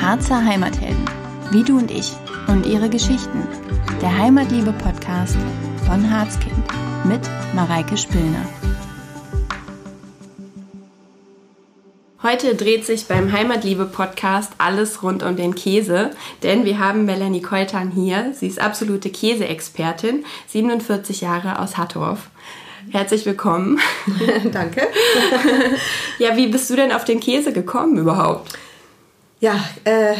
Harzer Heimathelden, wie du und ich und ihre Geschichten. Der Heimatliebe-Podcast von Harzkind mit Mareike Spillner. Heute dreht sich beim Heimatliebe-Podcast alles rund um den Käse, denn wir haben Melanie Koltan hier. Sie ist absolute Käseexpertin, 47 Jahre aus Hattorf. Herzlich willkommen. Danke. ja, wie bist du denn auf den Käse gekommen überhaupt? Ja, äh,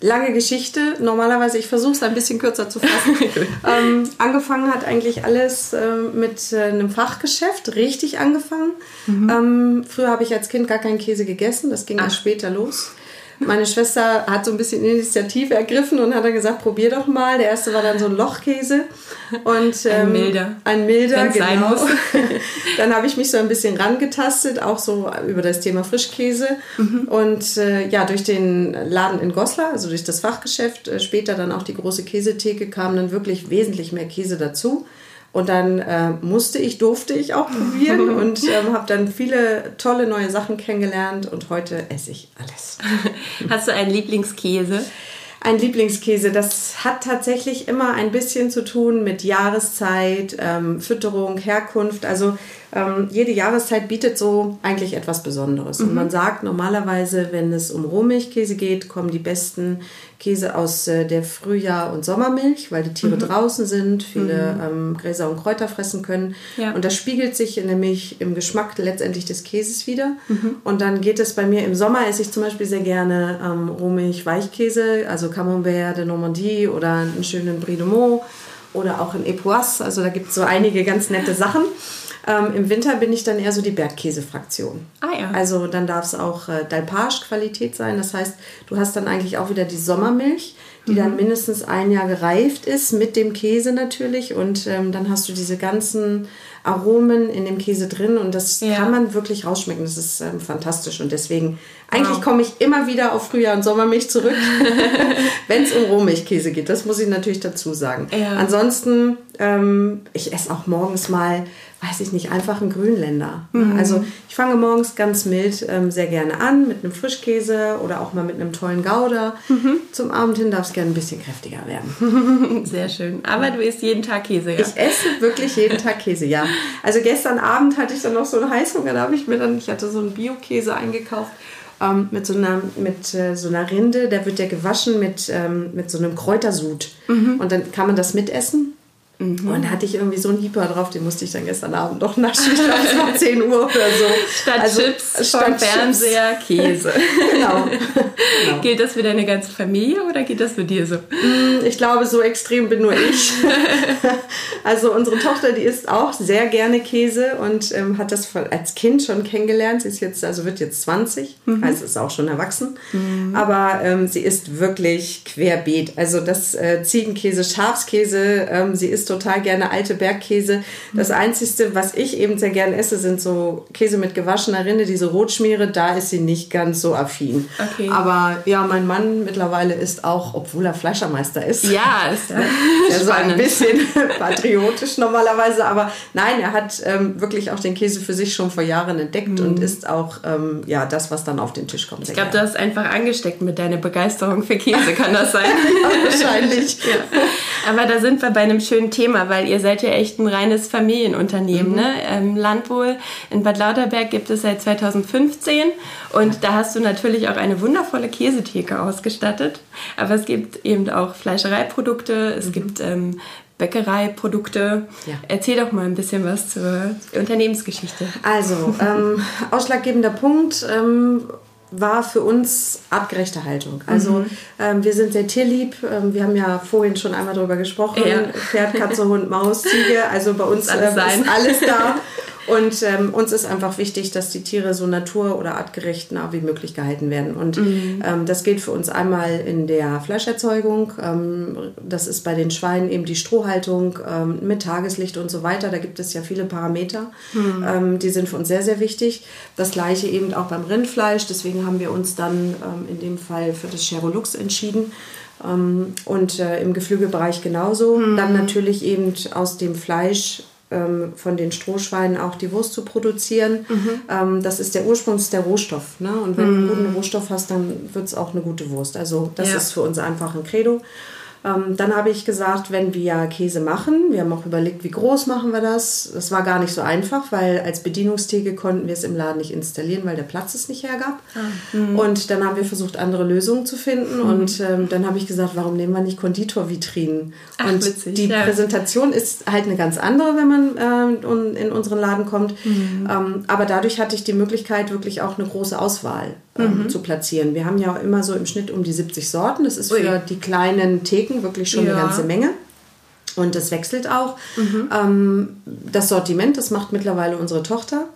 lange Geschichte. Normalerweise, ich versuche es ein bisschen kürzer zu fassen. ähm, angefangen hat eigentlich alles äh, mit äh, einem Fachgeschäft, richtig angefangen. Mhm. Ähm, früher habe ich als Kind gar keinen Käse gegessen, das ging Ach. erst später los. Meine Schwester hat so ein bisschen Initiative ergriffen und hat dann gesagt, probier doch mal. Der erste war dann so ein Lochkäse. Und, ähm, ein milder. Ein milder, genau. dann habe ich mich so ein bisschen rangetastet, auch so über das Thema Frischkäse. Mhm. Und äh, ja, durch den Laden in Goslar, also durch das Fachgeschäft, äh, später dann auch die große Käsetheke, kam dann wirklich wesentlich mehr Käse dazu. Und dann äh, musste ich, durfte ich auch probieren und ähm, habe dann viele tolle neue Sachen kennengelernt und heute esse ich alles. Hast du einen Lieblingskäse? Ein Lieblingskäse, das hat tatsächlich immer ein bisschen zu tun mit Jahreszeit, ähm, Fütterung, Herkunft. Also ähm, jede Jahreszeit bietet so eigentlich etwas Besonderes. Mhm. Und man sagt normalerweise, wenn es um Rohmilchkäse geht, kommen die besten Käse aus äh, der Frühjahr- und Sommermilch, weil die Tiere mhm. draußen sind, viele mhm. ähm, Gräser und Kräuter fressen können. Ja. Und das spiegelt sich in der Milch im Geschmack letztendlich des Käses wieder. Mhm. Und dann geht es bei mir im Sommer, esse ich zum Beispiel sehr gerne ähm, Rohmilch-Weichkäse, also Camembert de Normandie oder einen schönen Brie de Meaux oder auch in Epoisse. Also da gibt es so einige ganz nette Sachen. Ähm, Im Winter bin ich dann eher so die Bergkäse-Fraktion. Ah ja. Also dann darf es auch äh, Dalpage-Qualität sein. Das heißt, du hast dann eigentlich auch wieder die Sommermilch, die mhm. dann mindestens ein Jahr gereift ist, mit dem Käse natürlich. Und ähm, dann hast du diese ganzen Aromen in dem Käse drin und das ja. kann man wirklich rausschmecken. Das ist ähm, fantastisch und deswegen, eigentlich wow. komme ich immer wieder auf Frühjahr- und Sommermilch zurück, wenn es um Rohmilchkäse geht. Das muss ich natürlich dazu sagen. Ja. Ansonsten, ähm, ich esse auch morgens mal weiß ich nicht, einfach ein Grünländer. Mhm. Also ich fange morgens ganz mild ähm, sehr gerne an mit einem Frischkäse oder auch mal mit einem tollen Gouda. Mhm. Zum Abend hin darf es gerne ein bisschen kräftiger werden. Sehr schön. Aber du isst jeden Tag Käse, ja? Ich esse wirklich jeden Tag Käse, ja. Also gestern Abend hatte ich dann noch so einen Heißhunger, da habe ich mir dann, ich hatte so einen Bio-Käse eingekauft ähm, mit, so einer, mit äh, so einer Rinde, der wird ja gewaschen mit, ähm, mit so einem Kräutersud. Mhm. Und dann kann man das mitessen. Mhm. Und da hatte ich irgendwie so einen Hyper drauf, den musste ich dann gestern Abend doch naschen. Ich glaube, es war 10 Uhr oder so. Statt also, Chips, statt Fernseher, Käse. genau. genau. Gilt das für deine ganze Familie oder geht das für dir so? Mm, ich glaube, so extrem bin nur ich. also unsere Tochter, die isst auch sehr gerne Käse und ähm, hat das als Kind schon kennengelernt. Sie ist jetzt, also wird jetzt 20, mhm. heißt ist auch schon erwachsen. Mhm. Aber ähm, sie isst wirklich querbeet. Also das äh, Ziegenkäse, Schafskäse, ähm, sie isst total gerne alte Bergkäse. Das Einzige, was ich eben sehr gerne esse, sind so Käse mit gewaschener Rinde, diese Rotschmiere. Da ist sie nicht ganz so affin. Okay. Aber ja, mein Mann mittlerweile ist auch, obwohl er Fleischermeister ist. Ja, ist ja, ja so ein bisschen patriotisch normalerweise. Aber nein, er hat ähm, wirklich auch den Käse für sich schon vor Jahren entdeckt mhm. und ist auch ähm, ja, das, was dann auf den Tisch kommt. Ich glaube, du hast einfach angesteckt mit deiner Begeisterung für Käse, kann das sein? ja, wahrscheinlich. ja. Aber da sind wir bei einem schönen Thema, weil ihr seid ja echt ein reines Familienunternehmen. Mhm. Ne? Ähm, Landwohl in Bad Lauterberg gibt es seit 2015 und da hast du natürlich auch eine wundervolle Käsetheke ausgestattet. Aber es gibt eben auch Fleischereiprodukte, es mhm. gibt ähm, Bäckereiprodukte. Ja. Erzähl doch mal ein bisschen was zur Unternehmensgeschichte. Also, ähm, ausschlaggebender Punkt. War für uns artgerechte Haltung. Also mhm. ähm, wir sind sehr tierlieb. Ähm, wir haben ja vorhin schon einmal darüber gesprochen. Ja. Pferd, Katze, Hund, Maus, Ziege. Also bei uns alles, ähm, ist alles da. Und ähm, uns ist einfach wichtig, dass die Tiere so natur- oder artgerecht nah wie möglich gehalten werden. Und mhm. ähm, das gilt für uns einmal in der Fleischerzeugung. Ähm, das ist bei den Schweinen eben die Strohhaltung ähm, mit Tageslicht und so weiter. Da gibt es ja viele Parameter. Mhm. Ähm, die sind für uns sehr, sehr wichtig. Das gleiche eben auch beim Rindfleisch. Deswegen haben wir uns dann ähm, in dem Fall für das Cherolux entschieden. und äh, im Geflügelbereich genauso. Mhm. Dann natürlich eben aus dem Fleisch ähm, von den Strohschweinen auch die Wurst zu produzieren. Mhm. Ähm, das ist der Ursprung, das ist der Rohstoff. Ne? Und wenn du einen guten Rohstoff hast, dann wird es auch eine gute Wurst. Also das Ja. ist für uns einfach ein Credo. Ähm, dann habe ich gesagt, wenn wir Käse machen, wir haben auch überlegt, wie groß machen wir das. Das war gar nicht so einfach, weil als Bedienungstheke konnten wir es im Laden nicht installieren, weil der Platz es nicht hergab. Und dann haben wir versucht, andere Lösungen zu finden. Und ähm, dann habe ich gesagt, warum nehmen wir nicht Konditorvitrinen? Ach, und witzig, die ja. Präsentation ist halt eine ganz andere, wenn man un- in unseren Laden kommt. Ähm, aber dadurch hatte ich die Möglichkeit, wirklich auch eine große Auswahl ähm, zu platzieren. Wir haben ja immer so im Schnitt um die 70 Sorten. Das ist Ui. für die kleinen Theken wirklich schon Ja. eine ganze Menge. Und das wechselt auch. Ähm, das Sortiment, das macht mittlerweile unsere Tochter.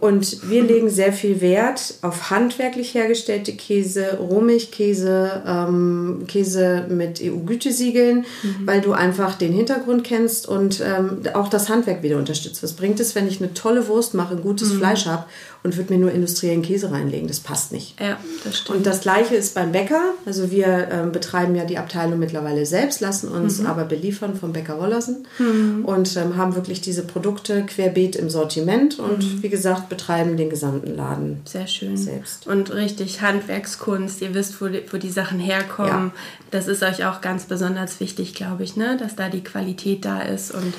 Und wir legen sehr viel Wert auf handwerklich hergestellte Käse, Rohmilchkäse, ähm, Käse mit EU-Gütesiegeln, weil du einfach den Hintergrund kennst und ähm, auch das Handwerk wieder unterstützt. Was bringt es, wenn ich eine tolle Wurst mache, ein gutes Fleisch habe und würde mir nur industriellen Käse reinlegen? Das passt nicht. Ja, das stimmt. Und das gleiche ist beim Bäcker. Also wir ähm, betreiben ja die Abteilung mittlerweile selbst, lassen uns Mhm. aber beliefern vom Bäcker Wollersen und ähm, haben wirklich diese Produkte querbeet im Sortiment und Mhm. wie gesagt betreiben den gesamten Laden. Sehr schön. Selbst. Und richtig Handwerkskunst. Ihr wisst, wo die, wo die Sachen herkommen. Ja. Das ist euch auch ganz besonders wichtig, glaube ich, ne? dass da die Qualität da ist. Und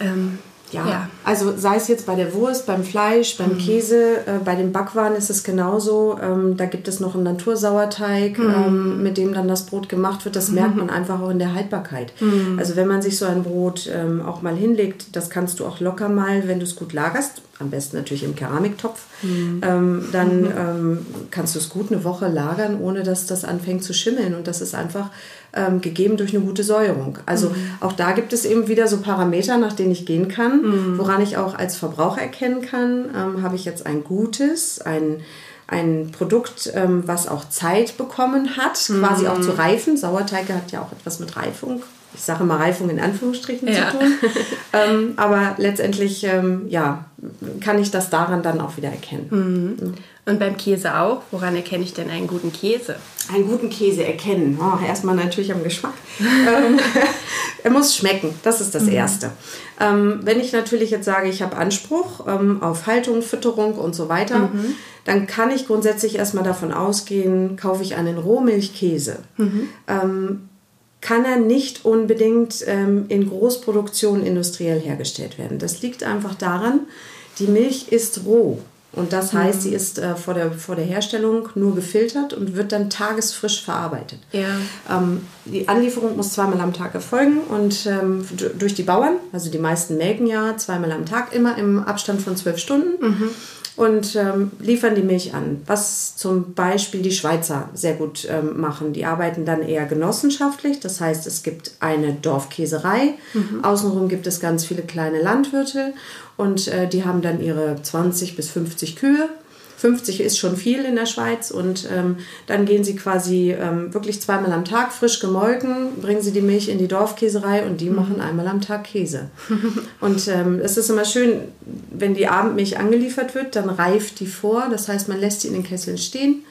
ähm, Ja, ja. also sei es jetzt bei der Wurst, beim Fleisch, beim Käse, äh, bei den Backwaren ist es genauso. Ähm, da gibt es noch einen Natursauerteig, ähm, mit dem dann das Brot gemacht wird. Das merkt man einfach auch in der Haltbarkeit. Also wenn man sich so ein Brot ähm, auch mal hinlegt, das kannst du auch locker mal, wenn du es gut lagerst, am besten natürlich im Keramiktopf, ähm, dann ähm, kannst du es gut eine Woche lagern, ohne dass das anfängt zu schimmeln. Und das ist einfach ähm, gegeben durch eine gute Säuerung. Also auch da gibt es eben wieder so Parameter, nach denen ich gehen kann, woran ich auch als Verbraucher erkennen kann, ähm, habe ich jetzt ein gutes, ein ein Produkt, ähm, was auch Zeit bekommen hat, quasi auch zu reifen. Sauerteig hat ja auch etwas mit Reifung. Ich sage mal Reifung in Anführungsstrichen Ja. zu tun. ähm, aber letztendlich, ähm, ja, kann ich das daran dann auch wieder erkennen. Und beim Käse auch. Woran erkenne ich denn einen guten Käse? Einen guten Käse erkennen. Oh, erstmal natürlich am Geschmack. ähm, er muss schmecken, das ist das Erste. Ähm, wenn ich natürlich jetzt sage, ich habe Anspruch ähm, auf Haltung, Fütterung und so weiter, dann kann ich grundsätzlich erstmal davon ausgehen, kaufe ich einen Rohmilchkäse. Ähm, kann er nicht unbedingt ähm, in Großproduktion industriell hergestellt werden. Das liegt einfach daran, die Milch ist roh. Und das heißt, sie ist äh, vor, der, vor der Herstellung nur gefiltert und wird dann tagesfrisch verarbeitet. Ja. Ähm, die Anlieferung muss zweimal am Tag erfolgen und ähm, durch die Bauern, also die meisten melken ja zweimal am Tag, immer im Abstand von zwölf Stunden und ähm, liefern die Milch an. Was zum Beispiel die Schweizer sehr gut ähm, machen. Die arbeiten dann eher genossenschaftlich, das heißt, es gibt eine Dorfkäserei, außenrum gibt es ganz viele kleine Landwirte und äh, die haben dann ihre 20 bis 50 Kühe. 50 ist schon viel in der Schweiz. Und ähm, dann gehen sie quasi ähm, wirklich zweimal am Tag frisch gemolken, bringen sie die Milch in die Dorfkäserei und die machen einmal am Tag Käse. und ähm, es ist immer schön, wenn die Abendmilch angeliefert wird, dann reift die vor, das heißt, man lässt sie in den Kesseln stehen,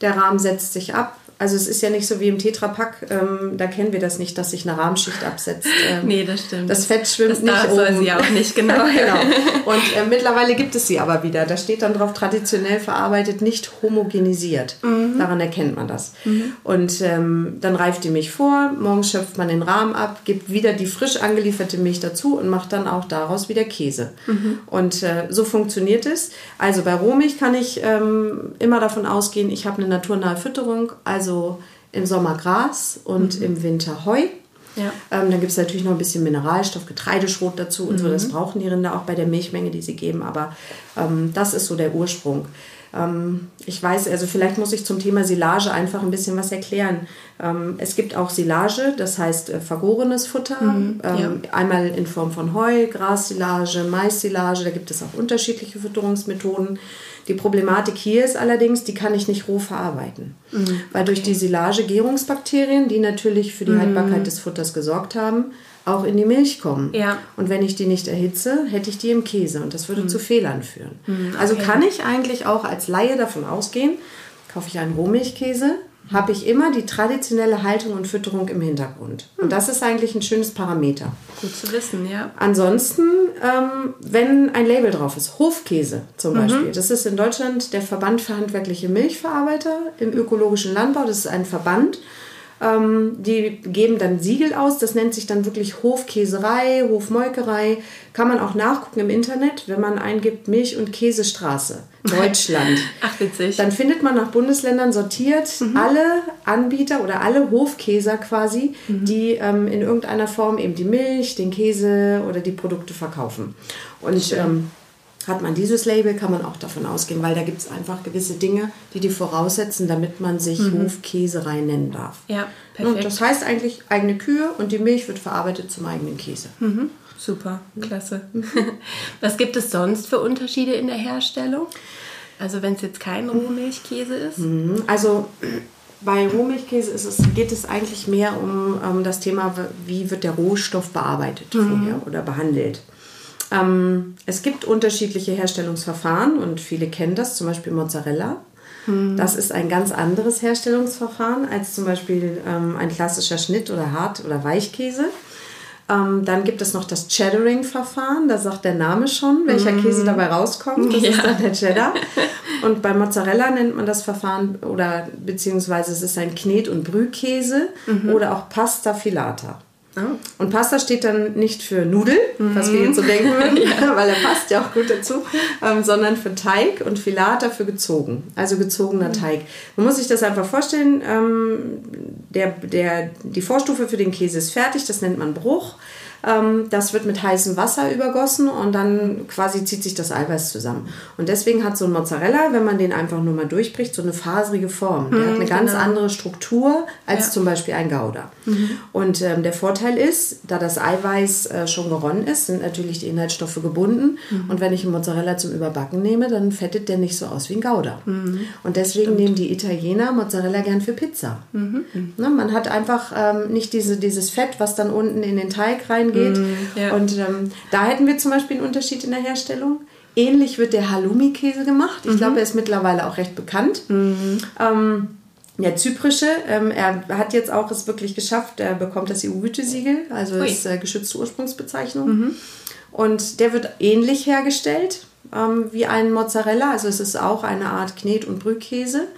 der Rahmen setzt sich ab. Also es ist ja nicht so wie im Tetrapack, ähm, da kennen wir das nicht, dass sich eine Rahmschicht absetzt. Ähm, Nee, das stimmt. Das Fett schwimmt das nicht darf soll oben. sie auch nicht, genau. genau. Und äh, mittlerweile gibt es sie aber wieder. Da steht dann drauf traditionell verarbeitet, nicht homogenisiert. Daran erkennt man das. Und ähm, dann reift die Milch vor, morgens schöpft man den Rahmen ab, gibt wieder die frisch angelieferte Milch dazu und macht dann auch daraus wieder Käse. Und äh, so funktioniert es. Also bei Rohmilch kann ich ähm, immer davon ausgehen, ich habe eine naturnahe Fütterung, also im Sommer Gras und im Winter Heu. Ja. Ähm, dann gibt es natürlich noch ein bisschen Mineralstoff, Getreideschrot dazu und so. Das brauchen die Rinder auch bei der Milchmenge, die sie geben. Aber ähm, das ist so der Ursprung. Ähm, ich weiß, also vielleicht muss ich zum Thema Silage einfach ein bisschen was erklären. Ähm, es gibt auch Silage, das heißt äh, vergorenes Futter. ähm, Einmal in Form von Heu, Grassilage, Maissilage. Da gibt es auch unterschiedliche Fütterungsmethoden. Die Problematik hier ist allerdings, die kann ich nicht roh verarbeiten. Weil durch die Silage Gärungsbakterien, die natürlich für die Haltbarkeit des Futters gesorgt haben, auch in die Milch kommen. Ja. Und wenn ich die nicht erhitze, hätte ich die im Käse und das würde zu Fehlern führen. Also kann ich eigentlich auch als Laie davon ausgehen, kaufe ich einen Rohmilchkäse, habe ich immer die traditionelle Haltung und Fütterung im Hintergrund. Und das ist eigentlich ein schönes Parameter. Gut zu wissen, ja. Ansonsten, ähm, wenn ein Label drauf ist, Hofkäse zum Beispiel, das ist in Deutschland der Verband für handwerkliche Milchverarbeiter im ökologischen Landbau. Das ist ein Verband. Ähm, die geben dann Siegel aus, das nennt sich dann wirklich Hofkäserei, Hofmolkerei. Kann man auch nachgucken im Internet, wenn man eingibt Milch- und Käsestraße, Deutschland. Ach, witzig. Dann findet man nach Bundesländern sortiert alle Anbieter oder alle Hofkäser quasi, die ähm, in irgendeiner Form eben die Milch, den Käse oder die Produkte verkaufen. Und ähm, hat man dieses Label, kann man auch davon ausgehen, weil da gibt es einfach gewisse Dinge, die die voraussetzen, damit man sich Hofkäserei nennen darf. Ja, Und perfekt. das heißt eigentlich eigene Kühe und die Milch wird verarbeitet zum eigenen Käse. Super, klasse. Was gibt es sonst für Unterschiede in der Herstellung? Also wenn es jetzt kein Rohmilchkäse ist? Also bei Rohmilchkäse es, geht es eigentlich mehr um ähm, das Thema, wie wird der Rohstoff bearbeitet vorher oder behandelt. Ähm, es gibt unterschiedliche Herstellungsverfahren und viele kennen das, zum Beispiel Mozzarella. Das ist ein ganz anderes Herstellungsverfahren als zum Beispiel ähm, ein klassischer Schnitt- oder Hart- oder Weichkäse. Ähm, dann gibt es noch das Cheddaring-Verfahren. Da sagt der Name schon, welcher Käse dabei rauskommt. Das ist Ja. dann der Cheddar. Und bei Mozzarella nennt man das Verfahren oder beziehungsweise es ist ein Knet- und Brühkäse oder auch Pasta Filata. Und Pasta steht dann nicht für Nudel, was wir jetzt so denken würden, weil er passt ja auch gut dazu, ähm, sondern für Teig und Filata für gezogen, also gezogener Teig. Man muss sich das einfach vorstellen, ähm, der, der, die Vorstufe für den Käse ist fertig, das nennt man Bruch. Ähm, das wird mit heißem Wasser übergossen und dann quasi zieht sich das Eiweiß zusammen. Und deswegen hat so ein Mozzarella, wenn man den einfach nur mal durchbricht, so eine faserige Form. Der hat eine ganz andere Struktur als Ja. zum Beispiel ein Gouda. Und ähm, der Vorteil ist, da das Eiweiß äh, schon geronnen ist, sind natürlich die Inhaltsstoffe gebunden. Und wenn ich einen Mozzarella zum Überbacken nehme, dann fettet der nicht so aus wie ein Gouda. Und deswegen nehmen die Italiener Mozzarella gern für Pizza. Ne, man hat einfach ähm, nicht diese, dieses Fett, was dann unten in den Teig reingeht. ja. Und ähm, da hätten wir zum Beispiel einen Unterschied in der Herstellung. Ähnlich wird der Halloumi-Käse gemacht. Ich glaube, er ist mittlerweile auch recht bekannt. Ähm, der zyprische, ähm, er hat jetzt auch es wirklich geschafft, er bekommt das EU-Gütesiegel, also Ui. ist äh, geschützte Ursprungsbezeichnung. Und der wird ähnlich hergestellt ähm, wie ein Mozzarella, also es ist auch eine Art Knet- und Brühkäse.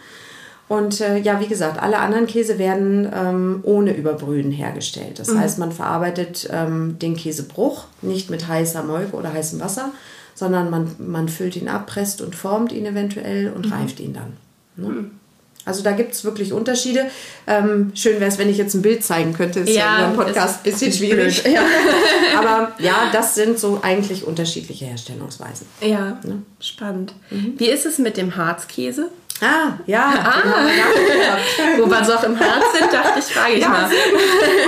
Und äh, ja, wie gesagt, alle anderen Käse werden ähm, ohne Überbrühen hergestellt. Das heißt, man verarbeitet ähm, den Käsebruch nicht mit heißer Molke oder heißem Wasser, sondern man, man füllt ihn ab, presst und formt ihn eventuell und reift ihn dann. Ne? Also da gibt es wirklich Unterschiede. Ähm, schön wäre es, wenn ich jetzt ein Bild zeigen könnte. Ist ja, Ja, einen Podcast ein bisschen schwierig. Ja. Aber ja, das sind so eigentlich unterschiedliche Herstellungsweisen. Ja, spannend. Wie ist es mit dem Harzkäse? Ah, ja. wir nachgedacht. Wo wir so auch im Harz sind, dachte ich, frage ich Ja, mal.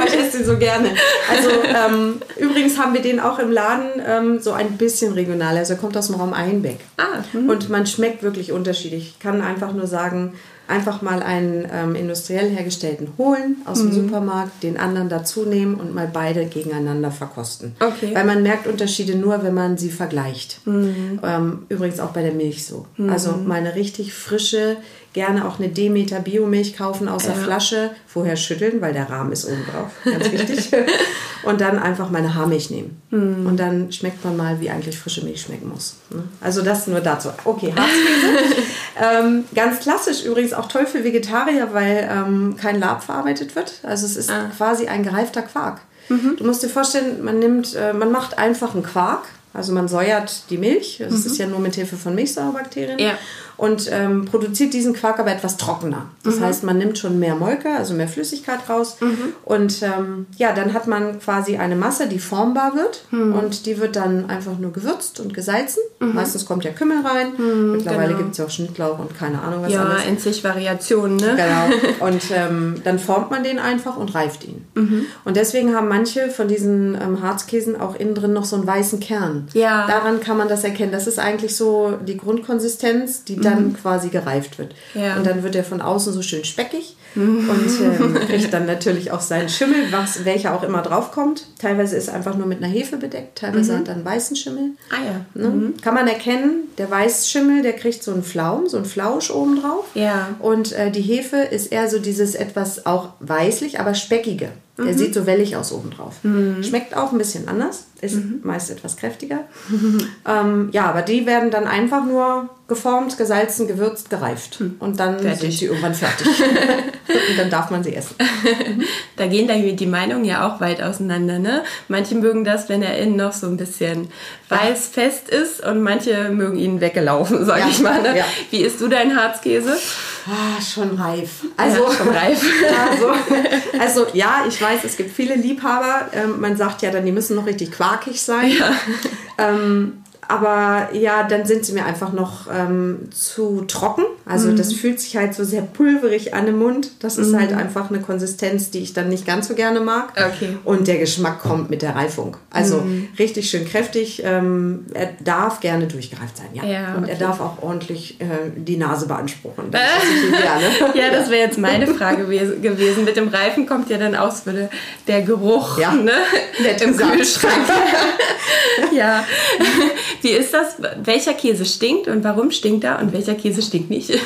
Oh, ich esse den so gerne. Also ähm, übrigens haben wir den auch im Laden ähm, so ein bisschen regional. Also er kommt aus dem Raum Einbeck. Ah, Und man schmeckt wirklich unterschiedlich. Ich kann einfach nur sagen, einfach mal einen ähm, industriell hergestellten holen aus dem Supermarkt, den anderen dazu nehmen und mal beide gegeneinander verkosten. Okay. Weil man merkt Unterschiede nur, wenn man sie vergleicht. Ähm, übrigens auch bei der Milch so. Also mal eine richtig frische, gerne auch eine Demeter Biomilch kaufen aus der Flasche, vorher schütteln, weil der Rahmen ist oben drauf, ganz wichtig. und dann einfach meine Haarmilch nehmen. Und dann schmeckt man mal, wie eigentlich frische Milch schmecken muss. ne? Also das nur dazu. Okay, Harzkäse. ähm, ganz klassisch übrigens auch toll für Vegetarier, weil ähm, kein Lab verarbeitet wird. Also es ist quasi ein gereifter Quark. Du musst dir vorstellen, man nimmt, äh, man macht einfach einen Quark. Also man säuert die Milch, das ist ja nur mit Hilfe von Milchsäurebakterien Ja. und ähm, produziert diesen Quark aber etwas trockener. Das heißt, man nimmt schon mehr Molke, also mehr Flüssigkeit raus und ähm, ja, dann hat man quasi eine Masse, die formbar wird und die wird dann einfach nur gewürzt und gesalzen. Meistens kommt ja Kümmel rein, mittlerweile genau. gibt es ja auch Schnittlauch und keine Ahnung was Ja, alles. in zig Variationen, ne? Genau. Und ähm, dann formt man den einfach und reift ihn. Mhm. Und deswegen haben manche von diesen ähm, Harzkäsen auch innen drin noch so einen weißen Kern. Ja. Daran kann man das erkennen. Das ist eigentlich so die Grundkonsistenz, die Mhm. dann quasi gereift wird. Ja. Und dann wird er von außen so schön speckig und ähm, kriegt dann natürlich auch seinen Schimmel, was, welcher auch immer draufkommt. Teilweise ist er einfach nur mit einer Hefe bedeckt, teilweise hat er einen weißen Schimmel. Ah ja. Ne? Kann man erkennen, der Weißschimmel, der kriegt so einen Flaum, so einen Flausch oben drauf. Ja. Und äh, die Hefe ist eher so dieses etwas auch weißlich, aber speckige. Der sieht so wellig aus oben drauf. Schmeckt auch ein bisschen anders, ist meist etwas kräftiger. ähm, ja, aber die werden dann einfach nur geformt, gesalzen, gewürzt, gereift. Und dann Fertig. sind sie irgendwann fertig. Und dann darf man sie essen. Da gehen da die Meinungen ja auch weit auseinander, ne? Manche mögen das, wenn er innen noch so ein bisschen weiß fest ist und manche mögen ihn weggelaufen, sag Ja, ich mal. Ne? ja. Wie isst du deinen Harzkäse? Ah, schon reif. Also, Ja, schon reif. also, also ja, ich weiß, es gibt viele Liebhaber. Ähm, man sagt ja dann, die müssen noch richtig quarkig sein. Ähm, aber ja, dann sind sie mir einfach noch ähm, zu trocken. Also Mhm. das fühlt sich halt so sehr pulverig an im Mund. Das ist halt einfach eine Konsistenz, die ich dann nicht ganz so gerne mag. Okay. Und der Geschmack kommt mit der Reifung. Also Mhm. richtig schön kräftig. Ähm, er darf gerne durchgereift sein, ja. Ja, Und er okay. darf auch ordentlich äh, die Nase beanspruchen. Das gerne. Ja, das wäre jetzt meine Frage gewes- gewesen. Mit dem Reifen kommt ja dann aus würde der Geruch Ja, ne? nett im gesagt. Kühlschrank. ja. Wie ist das? Welcher Käse stinkt und warum stinkt er und welcher Käse stinkt nicht?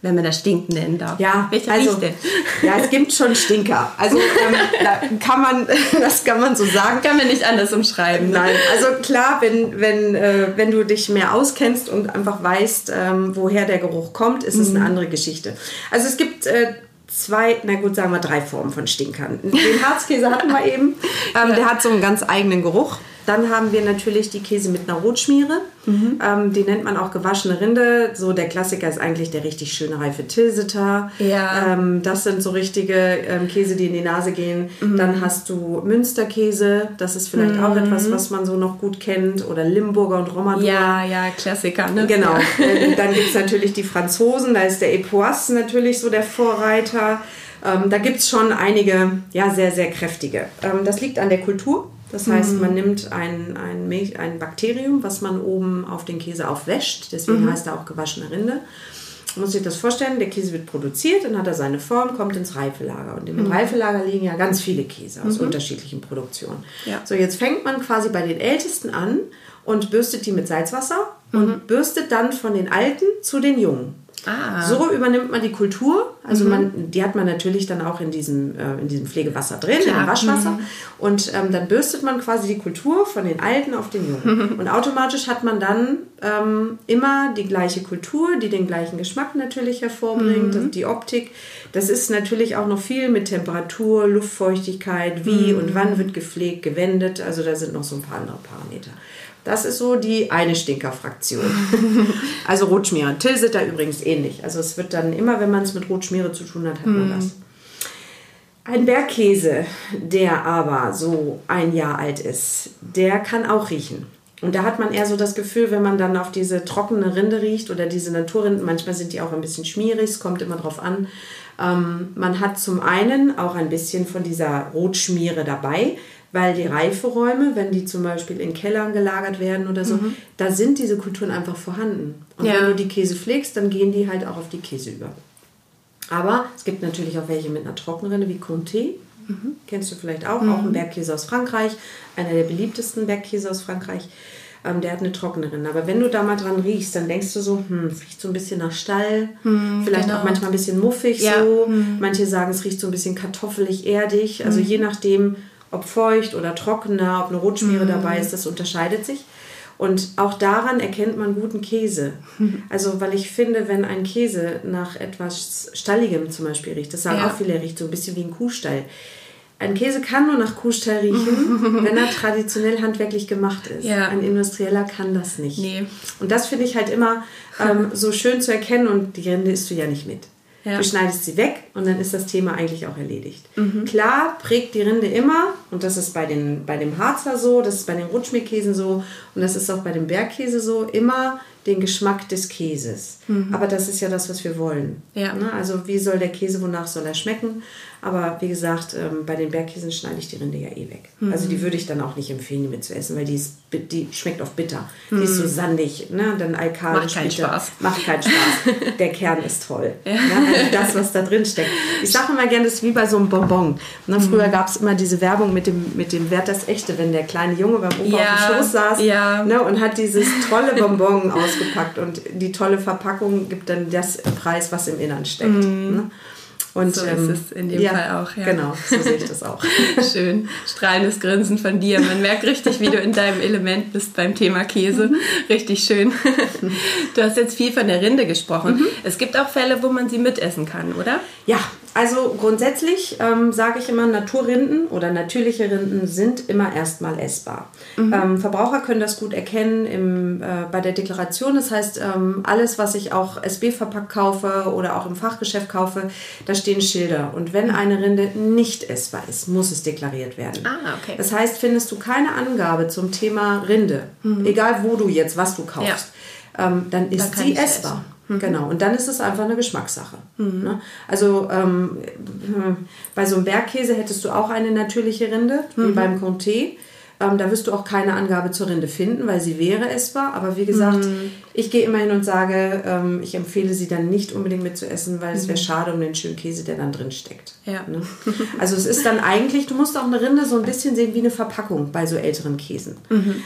Wenn man das stinkt nennen darf. Hm. Ja, Welcher also, denn? ja, es gibt schon Stinker. Also ähm, da kann man, das kann man so sagen. Kann man nicht anders umschreiben. ne? Nein, also klar, wenn, wenn, äh, wenn du dich mehr auskennst und einfach weißt, ähm, woher der Geruch kommt, ist es eine andere Geschichte. Also es gibt äh, zwei, na gut, sagen wir drei Formen von Stinkern. Den Harzkäse hatten wir eben. Ähm, Der hat so einen ganz eigenen Geruch. Dann haben wir natürlich die Käse mit einer Rotschmiere. Ähm, die nennt man auch gewaschene Rinde. So der Klassiker ist eigentlich der richtig schöne reife Tilsiter. Ja. Ähm, das sind so richtige ähm, Käse, die in die Nase gehen. Dann hast du Münsterkäse. Das ist vielleicht auch etwas, was man so noch gut kennt. Oder Limburger und Romadur. Ja, ja, Klassiker. Ne? Genau. Ja. Äh, Dann gibt es natürlich die Franzosen, da ist der Epoisse natürlich so der Vorreiter. Ähm, da gibt es schon einige, ja, sehr, sehr kräftige. Ähm, das liegt an der Kultur. Das heißt, Mhm. man nimmt ein, ein, Milch, ein Bakterium, was man oben auf den Käse aufwäscht. Deswegen Mhm. heißt er auch gewaschene Rinde. Man muss sich das vorstellen, der Käse wird produziert, dann hat er seine Form, kommt ins Reifelager. Und im Reifelager liegen ja ganz viele Käse aus unterschiedlichen Produktionen. Ja. So, jetzt fängt man quasi bei den Ältesten an und bürstet die mit Salzwasser und bürstet dann von den Alten zu den Jungen. Ah. So übernimmt man die Kultur. Also man, die hat man natürlich dann auch in diesem, äh, in diesem Pflegewasser drin, Klar. im Waschwasser. Und ähm, dann bürstet man quasi die Kultur von den Alten auf den Jungen. Und automatisch hat man dann ähm, immer die gleiche Kultur, die den gleichen Geschmack natürlich hervorbringt, das- die Optik. Das ist natürlich auch noch viel mit Temperatur, Luftfeuchtigkeit, wie und wann wird gepflegt, gewendet. Also da sind noch so ein paar andere Parameter. Das ist so die eine Stinkerfraktion. also Rotschmiere. Tilsiter übrigens ähnlich. Also es wird dann immer, wenn man es mit Rotschmiere zu tun hat, hat man das. Ein Bergkäse, der aber so ein Jahr alt ist, der kann auch riechen. Und da hat man eher so das Gefühl, wenn man dann auf diese trockene Rinde riecht oder diese Naturrinden, manchmal sind die auch ein bisschen schmierig, es kommt immer drauf an. Ähm, man hat zum einen auch ein bisschen von dieser Rotschmiere dabei, weil die Reiferäume, wenn die zum Beispiel in Kellern gelagert werden oder so, da sind diese Kulturen einfach vorhanden. Und Ja. wenn du die Käse pflegst, dann gehen die halt auch auf die Käse über. Aber es gibt natürlich auch welche mit einer Trockenrinde wie Comté. Kennst du vielleicht auch, auch ein Bergkäse aus Frankreich, einer der beliebtesten Bergkäse aus Frankreich. Ähm, der hat eine trockene Rinde. Aber wenn du da mal dran riechst, dann denkst du so, hm, es riecht so ein bisschen nach Stall, vielleicht genau. auch manchmal ein bisschen muffig Ja, so. Manche sagen, es riecht so ein bisschen kartoffelig, erdig. Also je nachdem, ob feucht oder trockener, ob eine Rotschmiere dabei ist, das unterscheidet sich. Und auch daran erkennt man guten Käse. Also, weil ich finde, wenn ein Käse nach etwas Stalligem zum Beispiel riecht, das sagen Ja. auch viele, er riecht so ein bisschen wie ein Kuhstall. Ein Käse kann nur nach Kuhstall riechen, wenn er traditionell handwerklich gemacht ist. Ja. Ein industrieller kann das nicht. Nee. Und das finde ich halt immer ähm, so schön zu erkennen und die Rinde isst du ja nicht mit. Ja. Du schneidest sie weg und dann ist das Thema eigentlich auch erledigt. Klar prägt die Rinde immer, und das ist bei, den, bei dem Harzer so, das ist bei den Rutschmeerkäsen so und das ist auch bei dem Bergkäse so, immer den Geschmack des Käses. Aber das ist ja das, was wir wollen. Ja. Ne? Also wie soll der Käse, wonach soll er schmecken? Aber wie gesagt, ähm, bei den Bergkäsen schneide ich die Rinde ja eh weg. Also die würde ich dann auch nicht empfehlen, die mitzuessen, weil die, ist, die schmeckt oft bitter. Die ist so sandig, ne? dann alkalisch. Macht keinen bitter. Spaß. Macht keinen Spaß. Der Kern ist toll. Ja. also das, was da drin steckt. Ich sage immer gerne, das ist wie bei so einem Bonbon. Ne? Früher gab es immer diese Werbung mit dem, mit dem Wert das Echte, wenn der kleine Junge beim Opa Ja, auf dem Schoß saß ne? und hat dieses tolle Bonbon ausgepackt. Und die tolle Verpackung gibt dann das Preis, was im Innern steckt. Ne? Und, So ist es in dem Fall auch, ja. Genau, so sehe ich das auch. Schön. Strahlendes Grinsen von dir. Man merkt richtig, wie du in deinem Element bist beim Thema Käse. Richtig schön. Du hast jetzt viel von der Rinde gesprochen. Es gibt auch Fälle, wo man sie mitessen kann, oder? Ja, also grundsätzlich ähm, sage ich immer, Naturrinden oder natürliche Rinden sind immer erstmal essbar. Ähm, Verbraucher können das gut erkennen im, äh, bei der Deklaration. Das heißt, ähm, alles, was ich auch SB verpackt kaufe oder auch im Fachgeschäft kaufe, da stehen Schilder. Und wenn eine Rinde nicht essbar ist, muss es deklariert werden. Ah, okay. Das heißt, findest du keine Angabe zum Thema Rinde, egal wo du jetzt, was du kaufst, ähm, dann ist kann sie ich sie essbar. Genau, und dann ist es einfach eine Geschmackssache. Ne? Also ähm, bei so einem Bergkäse hättest du auch eine natürliche Rinde, wie beim Comté. Ähm, da wirst du auch keine Angabe zur Rinde finden, weil sie wäre essbar. Aber wie gesagt, ich gehe immer hin und sage, ähm, ich empfehle sie dann nicht unbedingt mitzuessen, weil es wäre schade um den schönen Käse, der dann drin steckt. Ja. Ne? Also es ist dann eigentlich, du musst auch eine Rinde so ein bisschen sehen wie eine Verpackung bei so älteren Käsen.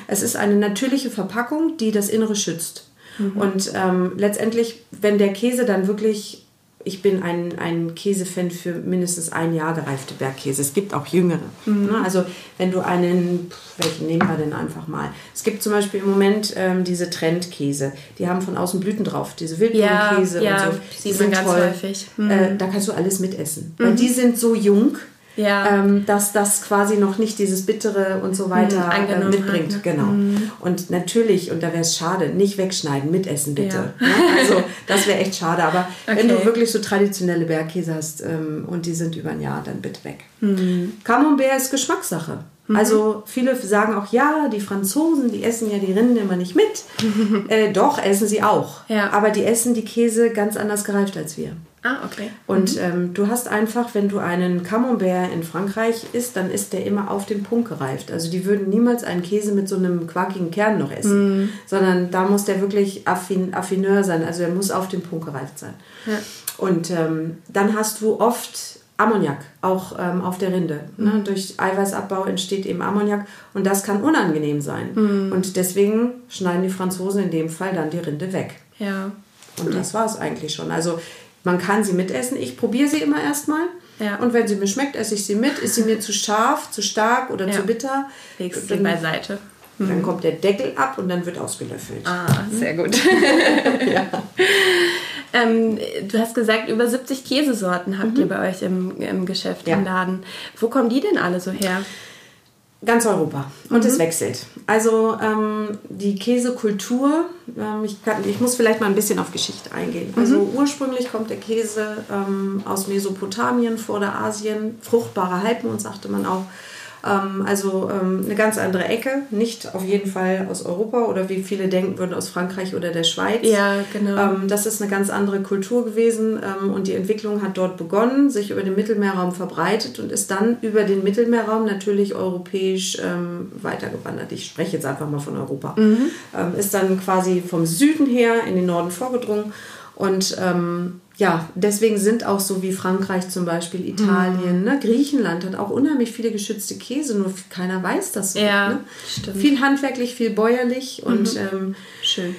Es ist eine natürliche Verpackung, die das Innere schützt. Und ähm, letztendlich, wenn der Käse dann wirklich, ich bin ein, ein Käsefan für mindestens ein Jahr gereifte Bergkäse. Es gibt auch jüngere. Ne? Also wenn du einen, welchen nehmen wir denn einfach mal? Es gibt zum Beispiel im Moment ähm, diese Trendkäse. Die haben von außen Blüten drauf, diese Wildblumenkäse Ja, ja, und so. sieht man ganz häufig. Mhm. Äh, da kannst du alles mitessen. Weil die sind so jung. Ja. Ähm, dass das quasi noch nicht dieses Bittere und so weiter Mhm, äh, mitbringt. hat, ne? Genau. Und natürlich, und da wäre es schade, nicht wegschneiden, mitessen bitte. Ja. Ne? Also das wäre echt schade. Aber wenn du Okay. wirklich so traditionelle Bergkäse hast ähm, und die sind über ein Jahr, dann bitte weg. Mhm. Camembert ist Geschmackssache. Also viele sagen auch, ja, die Franzosen, die essen ja die Rinde immer nicht mit. äh, doch, essen sie auch. Ja. Aber die essen die Käse ganz anders gereift als wir. Ah, okay. Und ähm, du hast einfach, wenn du einen Camembert in Frankreich isst, dann ist der immer auf den Punkt gereift. Also die würden niemals einen Käse mit so einem quakigen Kern noch essen, sondern da muss der wirklich affin, affineur sein. Also er muss auf den Punkt gereift sein. Und ähm, dann hast du oft Ammoniak, auch ähm, auf der Rinde. Ne? Durch Eiweißabbau entsteht eben Ammoniak und das kann unangenehm sein. Und deswegen schneiden die Franzosen in dem Fall dann die Rinde weg. Ja. Und das war es eigentlich schon. Also man kann sie mitessen. Ich probiere sie immer erstmal. Ja. Und wenn sie mir schmeckt, esse ich sie mit. Ist sie mir zu scharf, zu stark oder Ja. zu bitter, Legst sie beiseite. dann kommt der Deckel ab und dann wird ausgelöffelt. Ah, sehr gut. ähm, du hast gesagt, über 70 Käsesorten habt ihr bei euch im, im Geschäft, Mhm. Ja. im Laden. Wo kommen die denn alle so her? Ganz Europa. Und Mhm. es wechselt. Also ähm, die Käsekultur, ähm, ich, kann, ich muss vielleicht mal ein bisschen auf Geschichte eingehen. Also Mhm. ursprünglich kommt der Käse ähm, aus Mesopotamien, Vorderasien, fruchtbare Halbmond, sagte man auch. Ähm, also ähm, eine ganz andere Ecke, nicht auf jeden Fall aus Europa oder wie viele denken würden aus Frankreich oder der Schweiz. Ja, genau. Ähm, das ist eine ganz andere Kultur gewesen ähm, und die Entwicklung hat dort begonnen, sich über den Mittelmeerraum verbreitet und ist dann über den Mittelmeerraum natürlich europäisch ähm, weitergewandert. Ich spreche jetzt einfach mal von Europa. Ähm, ist dann quasi vom Süden her in den Norden vorgedrungen und ähm, ja, deswegen sind auch so wie Frankreich zum Beispiel, Italien, ne? Griechenland hat auch unheimlich viele geschützte Käse, nur keiner weiß das. so, Ja, ne? stimmt. Viel handwerklich, viel bäuerlich und ähm, Schön.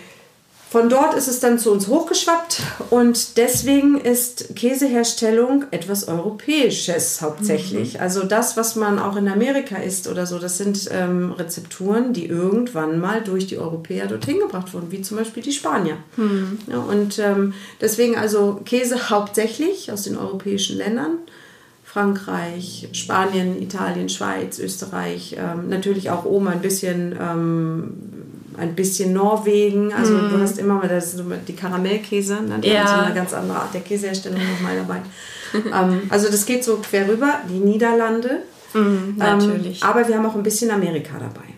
Von dort ist es dann zu uns hochgeschwappt und deswegen ist Käseherstellung etwas Europäisches hauptsächlich. Also das, was man auch in Amerika isst oder so, das sind ähm, Rezepturen, die irgendwann mal durch die Europäer dorthin gebracht wurden, wie zum Beispiel die Spanier. Ja, und ähm, deswegen also Käse hauptsächlich aus den europäischen Ländern. Frankreich, Spanien, Italien, Schweiz, Österreich, ähm, natürlich auch oben ein bisschen, ähm, ein bisschen Norwegen. Also du hast immer mal das, die Karamellkäse, ne? die Ja. eine ganz andere Art der Käseherstellung nochmal dabei. ähm, also das geht so quer rüber, die Niederlande. Mhm, natürlich. Ähm, aber wir haben auch ein bisschen Amerika dabei.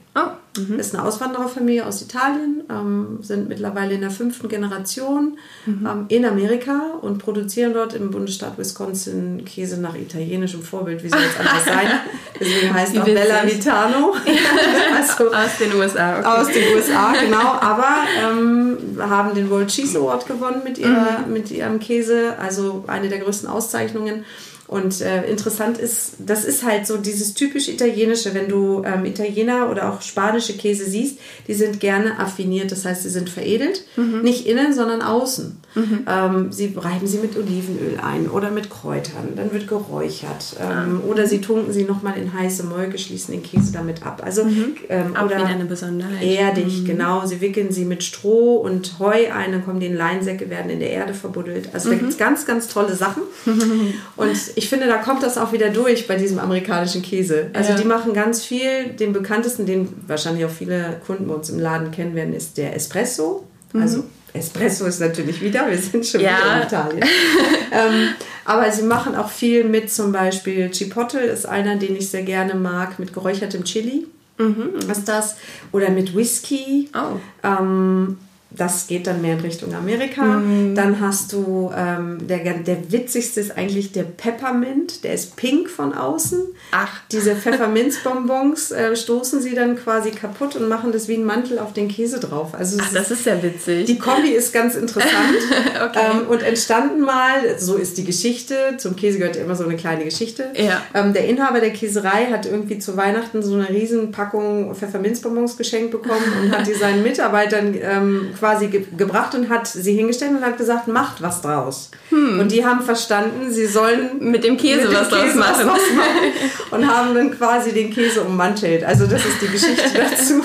Mhm. Ist eine Auswandererfamilie aus Italien, ähm, sind mittlerweile in der fünften Generation mhm. ähm, in Amerika und produzieren dort im Bundesstaat Wisconsin Käse nach italienischem Vorbild. Wie soll es anders sein? Deswegen heißt auch Bella Vitano. also, aus den USA. Okay. Aus den USA, genau. Aber ähm, haben den World Cheese Award gewonnen mit, ihrer, mhm. mit ihrem Käse, also eine der größten Auszeichnungen. Und äh, interessant ist, das ist halt so dieses typisch italienische, wenn du ähm, Italiener oder auch spanische Käse siehst, die sind gerne affiniert, das heißt, sie sind veredelt, mhm. nicht innen, sondern außen. Mhm. Ähm, sie reiben sie mit Olivenöl ein oder mit Kräutern, dann wird geräuchert ähm, ah. oder sie tunken sie nochmal in heiße Molke, schließen den Käse damit ab. Also mhm. ähm, auch oder eine Besonderheit. Erdig, mhm. genau. Sie wickeln sie mit Stroh und Heu ein, dann kommen die in Leinsäcke, werden in der Erde verbuddelt. Also da mhm. gibt es ganz, ganz tolle Sachen. und ich finde, da kommt das auch wieder durch bei diesem amerikanischen Käse. Also ja. die machen ganz viel. Den bekanntesten, den wahrscheinlich auch viele Kunden bei uns im Laden kennen werden, ist der Espresso. Mhm. Also Espresso ist natürlich wieder, wir sind schon ja. wieder in Italien. ähm, aber sie machen auch viel mit zum Beispiel Chipotle, ist einer, den ich sehr gerne mag, mit geräuchertem Chili. Mhm. Was ist das? Oder mit Whisky. Oh. Ähm, das geht dann mehr in Richtung Amerika. Mm. Dann hast du, ähm, der, der witzigste ist eigentlich der Peppermint, der ist pink von außen. Ach. Diese Pfefferminzbonbons äh, stoßen sie dann quasi kaputt und machen das wie ein Mantel auf den Käse drauf. Also Ach, das ist ja witzig. Die Kombi ist ganz interessant. okay. ähm, und entstanden mal, so ist die Geschichte, zum Käse gehört ja immer so eine kleine Geschichte. Ja. Ähm, der Inhaber der Käserei hat irgendwie zu Weihnachten so eine riesen Packung Pfefferminzbonbons geschenkt bekommen und hat die seinen Mitarbeitern ähm, quasi ge gebracht und hat sie hingestellt und hat gesagt, macht was draus. Hm. Und die haben verstanden, sie sollen mit dem Käse, mit dem was, Käse draus machen. was machen. und haben dann quasi den Käse ummantelt. Also das ist die Geschichte dazu.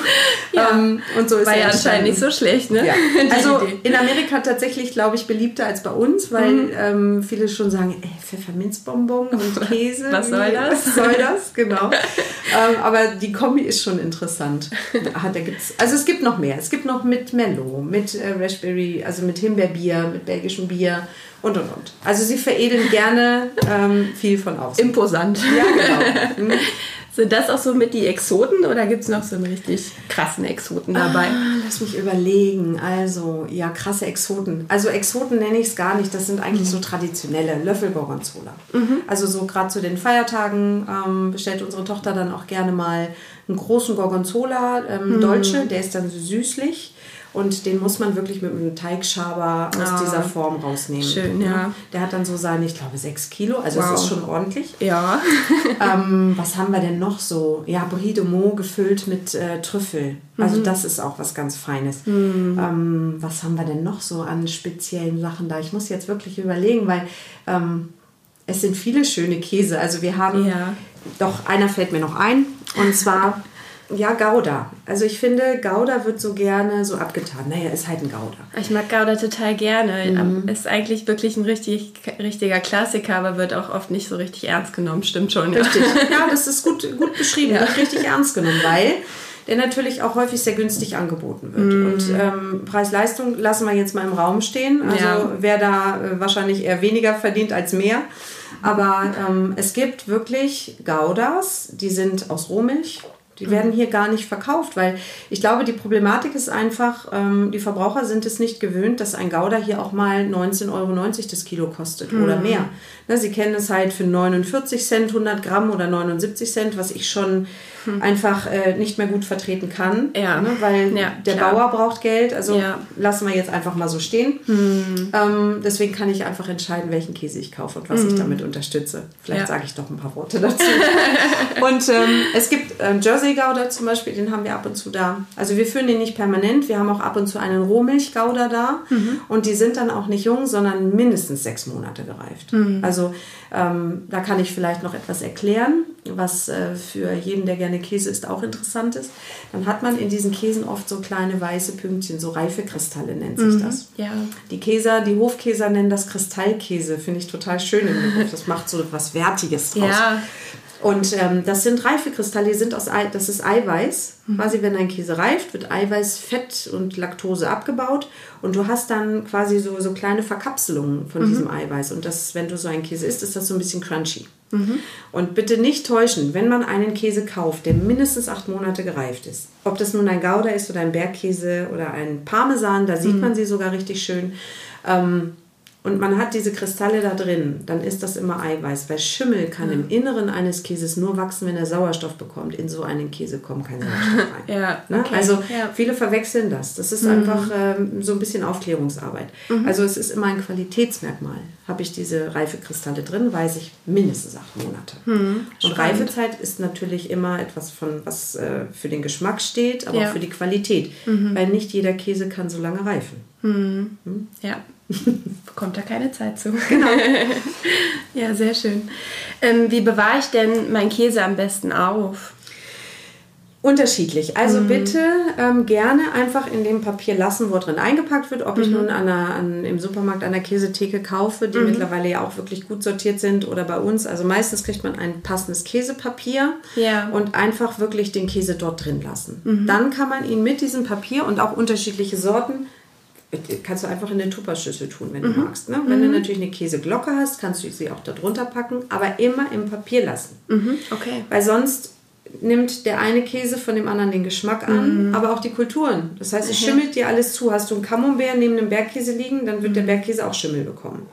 ja. Ähm, und so ist War ja anscheinend nicht so schlecht, ne? Ja. Also in Amerika tatsächlich, glaube ich, beliebter als bei uns, weil mhm. ähm, viele schon sagen, ey, Pfefferminzbonbon und Käse. was soll das? Was soll das? Genau. ähm, aber die Kombi ist schon interessant. Ah, da gibt's, also es gibt noch mehr. Es gibt noch mit Mellow, mit äh, Raspberry, also mit Himbeerbier, mit belgischem Bier und und und. Also sie veredeln gerne ähm, viel von außen. Imposant. Ja, genau. Mhm. Sind das auch so mit die Exoten oder gibt es noch so einen richtig krassen Exoten dabei? Ah, lass mich überlegen. Also, ja, krasse Exoten. Also Exoten nenne ich es gar nicht. Das sind eigentlich mhm. so traditionelle Löffelgorgonzola. Mhm. Also so gerade zu den Feiertagen ähm, bestellt unsere Tochter dann auch gerne mal einen großen Gorgonzola, ähm, mhm. Dolce. Der ist dann so süßlich. Und den muss man wirklich mit einem Teigschaber aus ah, dieser Form rausnehmen. Schön, ja. Der hat dann so seine, ich glaube, sechs Kilo. Also wow. das ist schon ordentlich. Ja. ähm, was haben wir denn noch so? Ja, Brie de Meaux gefüllt mit äh, Trüffel. Also mhm. das ist auch was ganz Feines. Mhm. Ähm, was haben wir denn noch so an speziellen Sachen da? Ich muss jetzt wirklich überlegen, weil ähm, es sind viele schöne Käse. Also wir haben, ja. doch einer fällt mir noch ein. Und zwar ja, Gouda. Also ich finde, Gouda wird so gerne so abgetan. Naja, ist halt ein Gouda. Ich mag Gouda total gerne. Mhm. Ist eigentlich wirklich ein richtig, richtiger Klassiker, aber wird auch oft nicht so richtig ernst genommen. Stimmt schon. Ja. Richtig. Ja, das ist gut, gut beschrieben. Ja. Wird richtig ernst genommen, weil der natürlich auch häufig sehr günstig angeboten wird. Mhm. Und ähm, Preis-Leistung lassen wir jetzt mal im Raum stehen. Also ja. wer da äh, wahrscheinlich eher weniger verdient als mehr. Aber ähm, es gibt wirklich Goudas, die sind aus Rohmilch die mhm. werden hier gar nicht verkauft, weil ich glaube, die Problematik ist einfach, ähm, die Verbraucher sind es nicht gewöhnt, dass ein Gouda hier auch mal 19,90 Euro das Kilo kostet mhm. oder mehr. Ne, sie kennen es halt für 49 Cent 100 Gramm oder 79 Cent, was ich schon hm. einfach äh, nicht mehr gut vertreten kann. Ja. Ne, weil ja, der klar. Bauer braucht Geld, also ja. lassen wir jetzt einfach mal so stehen. Hm. Ähm, deswegen kann ich einfach entscheiden, welchen Käse ich kaufe und was hm. ich damit unterstütze. Vielleicht sage ich doch ein paar Worte dazu. und ähm, es gibt ähm, Jersey Gouda zum Beispiel, den haben wir ab und zu da. Also wir führen den nicht permanent, wir haben auch ab und zu einen Rohmilch Gouda da mhm. und die sind dann auch nicht jung, sondern mindestens sechs Monate gereift. Mhm. Also ähm, da kann ich vielleicht noch etwas erklären, was äh, für jeden, der gerne Käse isst, auch interessant ist. Dann hat man in diesen Käsen oft so kleine weiße Pünktchen, so Reifekristalle nennt sich mhm, das. Ja. Die Käser, die Hofkäser nennen das Kristallkäse, finde ich total schön. Das macht so was Wertiges draus. Ja. Und ähm, das sind Reifekristalle, die sind aus Ei, das ist Eiweiß. Mhm. Quasi, wenn ein Käse reift, wird Eiweiß, Fett und Laktose abgebaut. Und du hast dann quasi so, so kleine Verkapselungen von Mhm. diesem Eiweiß. Und das, wenn du so einen Käse isst, ist das so ein bisschen crunchy. Mhm. Und bitte nicht täuschen, wenn man einen Käse kauft, der mindestens acht Monate gereift ist. Ob das nun ein Gouda ist oder ein Bergkäse oder ein Parmesan, da Mhm. sieht man sie sogar richtig schön. Ähm, und man hat diese Kristalle da drin, dann ist das immer Eiweiß. Weil Schimmel kann im Inneren eines Käses nur wachsen, wenn er Sauerstoff bekommt. In so einen Käse kommt kein Sauerstoff rein. Ja, Ne? okay. Also Ja. Mhm. viele verwechseln das. Das ist einfach ähm, so ein bisschen Aufklärungsarbeit. Also es ist immer ein Qualitätsmerkmal. Habe ich diese Reifekristalle drin, weiß ich mindestens acht Monate. Mhm. Und Reifezeit ist natürlich immer etwas von, was äh, für den Geschmack steht, aber Ja. Mhm. auch für die Qualität. Weil nicht jeder Käse kann so lange reifen. Ja, bekommt da keine Zeit zu. Genau. ja, sehr schön. Ähm, wie bewahre ich denn meinen Käse am besten auf? Unterschiedlich. Also Mhm. bitte ähm, gerne einfach in dem Papier lassen, wo drin eingepackt wird. Ob Mhm. ich nun an einer, an, im Supermarkt an der Käsetheke kaufe, die mittlerweile ja auch wirklich gut sortiert sind, oder bei uns. Also meistens kriegt man ein passendes Käsepapier Ja. Mhm. und einfach wirklich den Käse dort drin lassen. Dann kann man ihn mit diesem Papier und auch unterschiedliche Sorten kannst du einfach in eine Tupperschüssel tun, wenn du Mhm. magst. Ne? Wenn du natürlich eine Käseglocke hast, kannst du sie auch da drunter packen, aber immer im Papier lassen. Mhm, okay. Weil sonst nimmt der eine Käse von dem anderen den Geschmack an, aber auch die Kulturen. Das heißt, es schimmelt dir alles zu. Hast du einen Camembert neben dem Bergkäse liegen, dann wird der Bergkäse auch Schimmel bekommen.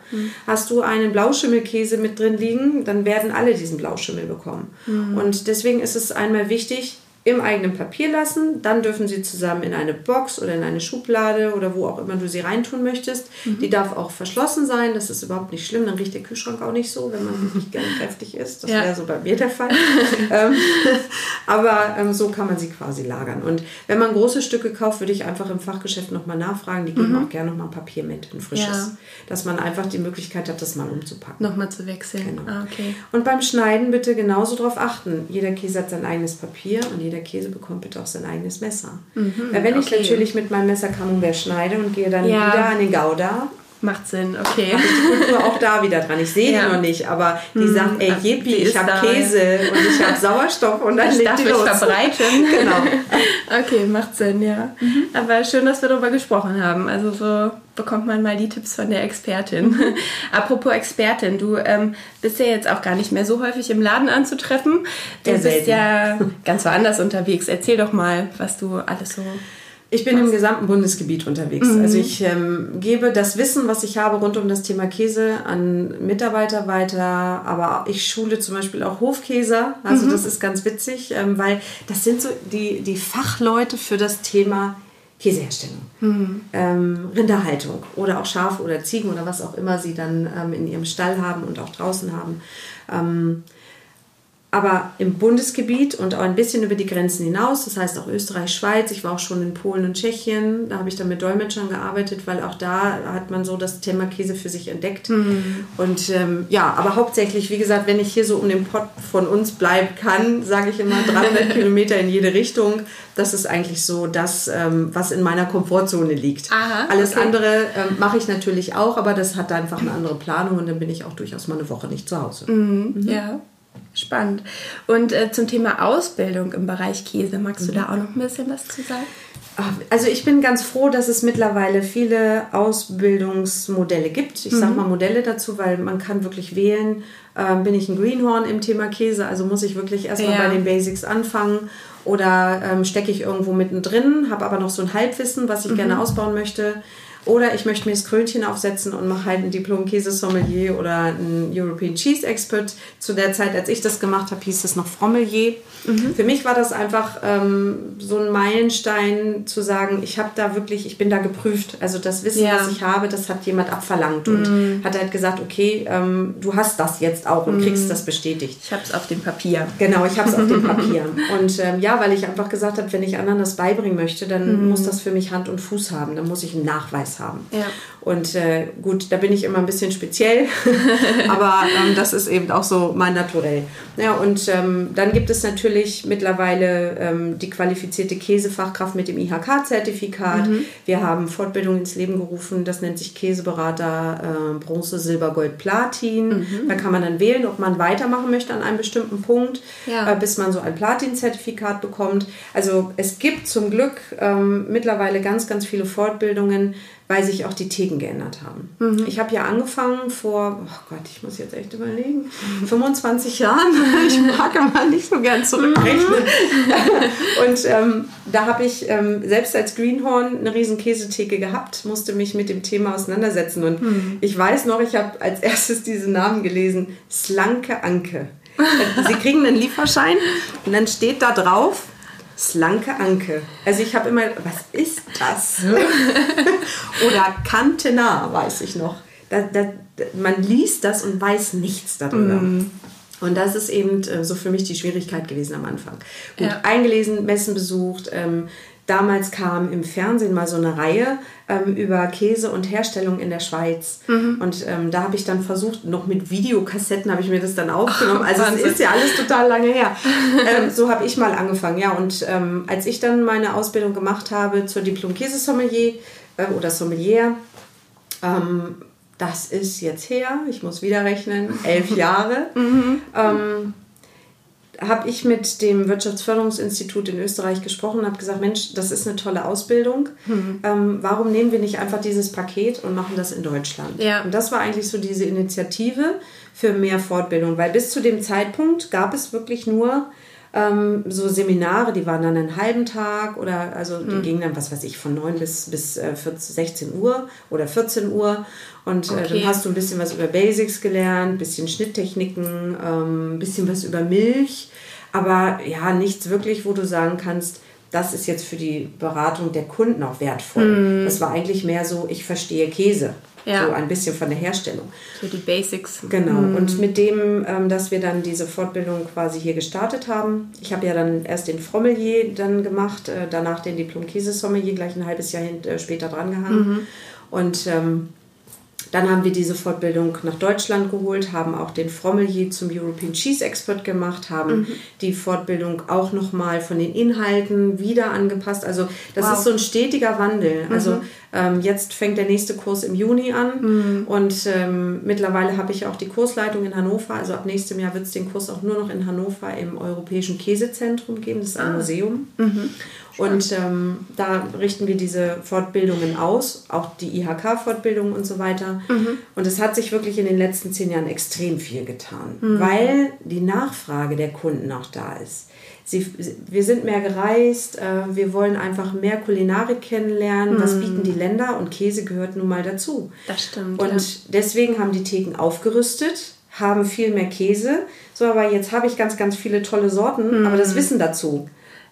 Hast du einen Blauschimmelkäse mit drin liegen, dann werden alle diesen Blauschimmel bekommen. Und deswegen ist es einmal wichtig, im eigenen Papier lassen, dann dürfen sie zusammen in eine Box oder in eine Schublade oder wo auch immer du sie reintun möchtest. Die darf auch verschlossen sein, das ist überhaupt nicht schlimm, dann riecht der Kühlschrank auch nicht so, wenn man wirklich gerne kräftig ist. Das Ja. wäre so bei mir der Fall. ähm, aber ähm, so kann man sie quasi lagern. Und wenn man große Stücke kauft, würde ich einfach im Fachgeschäft nochmal nachfragen. Die geben auch gerne nochmal Papier mit, ein frisches. Ja. Dass man einfach die Möglichkeit hat, das mal umzupacken. Nochmal zu wechseln. Genau. Ah, okay. Und beim Schneiden bitte genauso darauf achten. Jeder Käse hat sein eigenes Papier und jeder Käse bekommt bitte auch sein eigenes Messer. Weil wenn ich okay. natürlich mit meinem Messer Camembert schneide und gehe dann Ja. wieder an den Gouda, Macht Sinn, okay. die Kultur auch da wieder dran. Ich sehe Ja. die noch nicht, aber die sagt, ey, ist ich habe Käse und ich habe Sauerstoff und dann Ich legt darf die mich los. verbreiten. Genau. Okay, macht Sinn, ja. Aber schön, dass wir darüber gesprochen haben. Also so bekommt man mal die Tipps von der Expertin. Apropos Expertin, du ähm, bist ja jetzt auch gar nicht mehr so häufig im Laden anzutreffen. Du bist ja ganz woanders unterwegs. Erzähl doch mal, was du alles so... Ich bin im gesamten Bundesgebiet unterwegs. Mhm. Also ich ähm, gebe das Wissen, was ich habe rund um das Thema Käse an Mitarbeiter weiter, aber ich schule zum Beispiel auch Hofkäser. Also Mhm. das ist ganz witzig, ähm, weil das sind so die, die Fachleute für das Thema Käseherstellung, Mhm. ähm, Rinderhaltung oder auch Schafe oder Ziegen oder was auch immer sie dann ähm, in ihrem Stall haben und auch draußen haben. Aber im Bundesgebiet und auch ein bisschen über die Grenzen hinaus, das heißt auch Österreich, Schweiz. Ich war auch schon in Polen und Tschechien. Da habe ich dann mit Dolmetschern gearbeitet, weil auch da hat man so das Thema Käse für sich entdeckt. Und ähm, ja, aber hauptsächlich, wie gesagt, wenn ich hier so um den Pott von uns bleiben kann, sage ich immer 300 Kilometer in jede Richtung. Das ist eigentlich so das, ähm, was in meiner Komfortzone liegt. Aha, Alles okay. andere ähm, mache ich natürlich auch, aber das hat einfach eine andere Planung und dann bin ich auch durchaus mal eine Woche nicht zu Hause. Ja, spannend. Und äh, zum Thema Ausbildung im Bereich Käse, magst du da auch noch ein bisschen was zu sagen? Also ich bin ganz froh, dass es mittlerweile viele Ausbildungsmodelle gibt. Ich sage mal Modelle dazu, weil man kann wirklich wählen, ähm, bin ich ein Greenhorn im Thema Käse, also muss ich wirklich erstmal Ja. bei den Basics anfangen oder ähm, stecke ich irgendwo mittendrin, habe aber noch so ein Halbwissen, was ich gerne ausbauen möchte. Oder ich möchte mir das Krönchen aufsetzen und mache halt ein Diplom-Käsesommelier oder ein European Cheese Expert. Zu der Zeit, als ich das gemacht habe, hieß es noch Frommelier. Für mich war das einfach ähm, so ein Meilenstein zu sagen, ich habe da wirklich, ich bin da geprüft. Also das Wissen, Ja. was ich habe, das hat jemand abverlangt und hat halt gesagt, okay, ähm, du hast das jetzt auch und kriegst das bestätigt. Ich habe es auf dem Papier. Genau, ich habe es auf dem Papier. Und ähm, ja, weil ich einfach gesagt habe, wenn ich anderen das beibringen möchte, dann muss das für mich Hand und Fuß haben. Dann muss ich einen Nachweis haben. Ja. Und äh, gut, da bin ich immer ein bisschen speziell, aber ähm, das ist eben auch so mein Naturell. Ja, und ähm, dann gibt es natürlich mittlerweile ähm, die qualifizierte Käsefachkraft mit dem IHK-Zertifikat. Mhm. Wir haben Fortbildung ins Leben gerufen, das nennt sich Käseberater äh, Bronze, Silber, Gold, Platin. Mhm. Da kann man dann wählen, ob man weitermachen möchte an einem bestimmten Punkt, ja. äh, bis man so ein Platin-Zertifikat bekommt. Also es gibt zum Glück ähm, mittlerweile ganz, ganz viele Fortbildungen, weil sich auch die Theken geändert haben. Mhm. Ich habe ja angefangen vor, oh Gott, ich muss jetzt echt überlegen, 25 Jahren. Ich mag immer nicht so gern zurückrechnen. Mhm. Und ähm, da habe ich ähm, selbst als Greenhorn eine riesen Käsetheke gehabt, musste mich mit dem Thema auseinandersetzen. Und mhm. ich weiß noch, ich habe als erstes diesen Namen gelesen, Slanke Anke. Sie kriegen einen Lieferschein und dann steht da drauf, Slanke Anke. Also ich habe immer, was ist das? Oder Kantena, weiß ich noch. Da, da, man liest das und weiß nichts darüber. Mm. Und das ist eben äh, so für mich die Schwierigkeit gewesen am Anfang. Gut, ja. eingelesen, Messen besucht, ähm, Damals kam im Fernsehen mal so eine Reihe ähm, über Käse und Herstellung in der Schweiz. Mhm. Und ähm, da habe ich dann versucht, noch mit Videokassetten habe ich mir das dann aufgenommen. Also es ist ja alles total lange her. ähm, so habe ich mal angefangen, ja. Und ähm, als ich dann meine Ausbildung gemacht habe zur Diplom-Käsesommelier äh, oder Sommelier, ähm, das ist jetzt her, ich muss wieder rechnen, elf Jahre. Mhm. Habe ich mit dem Wirtschaftsförderungsinstitut in Österreich gesprochen und habe gesagt, Mensch, das ist eine tolle Ausbildung. Mhm. Ähm, warum nehmen wir nicht einfach dieses Paket und machen das in Deutschland? Ja. Und das war eigentlich so diese Initiative für mehr Fortbildung, weil bis zu dem Zeitpunkt gab es wirklich nur ähm, so Seminare, die waren dann einen halben Tag oder also die mhm. gingen dann, was weiß ich, von 9 bis, bis äh, 14, 16 Uhr oder 14 Uhr. Und okay. äh, dann hast du ein bisschen was über Basics gelernt, ein bisschen Schnitttechniken, ein ähm, bisschen was über Milch. Aber ja, nichts wirklich, wo du sagen kannst, das ist jetzt für die Beratung der Kunden auch wertvoll. Mm. Das war eigentlich mehr so, ich verstehe Käse. Ja. So ein bisschen von der Herstellung. So die Basics. Genau. Mm. Und mit dem, ähm, dass wir dann diese Fortbildung quasi hier gestartet haben, ich habe ja dann erst den Frommelier dann gemacht, äh, danach den Diplom-Käse-Sommelier gleich ein halbes Jahr äh, später drangehangen. Mhm. Und ähm, dann haben wir diese Fortbildung nach Deutschland geholt, haben auch den Frommelier zum European Cheese Expert gemacht, haben mhm. die Fortbildung auch nochmal von den Inhalten wieder angepasst. Also das wow. ist so ein stetiger Wandel. Mhm. Ähm, jetzt fängt der nächste Kurs im Juni an mhm. und ähm, mittlerweile habe ich auch die Kursleitung in Hannover. Also ab nächstem Jahr wird es den Kurs auch nur noch in Hannover im Europäischen Käsezentrum geben. Das ist ein ah. Museum. Mhm. Und ähm, da richten wir diese Fortbildungen aus, auch die IHK-Fortbildungen und so weiter. Mhm. Und es hat sich wirklich in den letzten zehn Jahren extrem viel getan, mhm. weil die Nachfrage der Kunden auch da ist. Sie, wir sind mehr gereist, äh, wir wollen einfach mehr Kulinarik kennenlernen. Mhm. Was bieten die Länder? Und Käse gehört nun mal dazu. Das stimmt. Und ja. deswegen haben die Theken aufgerüstet, haben viel mehr Käse. So, aber jetzt habe ich ganz, ganz viele tolle Sorten, aber das. Wissen dazu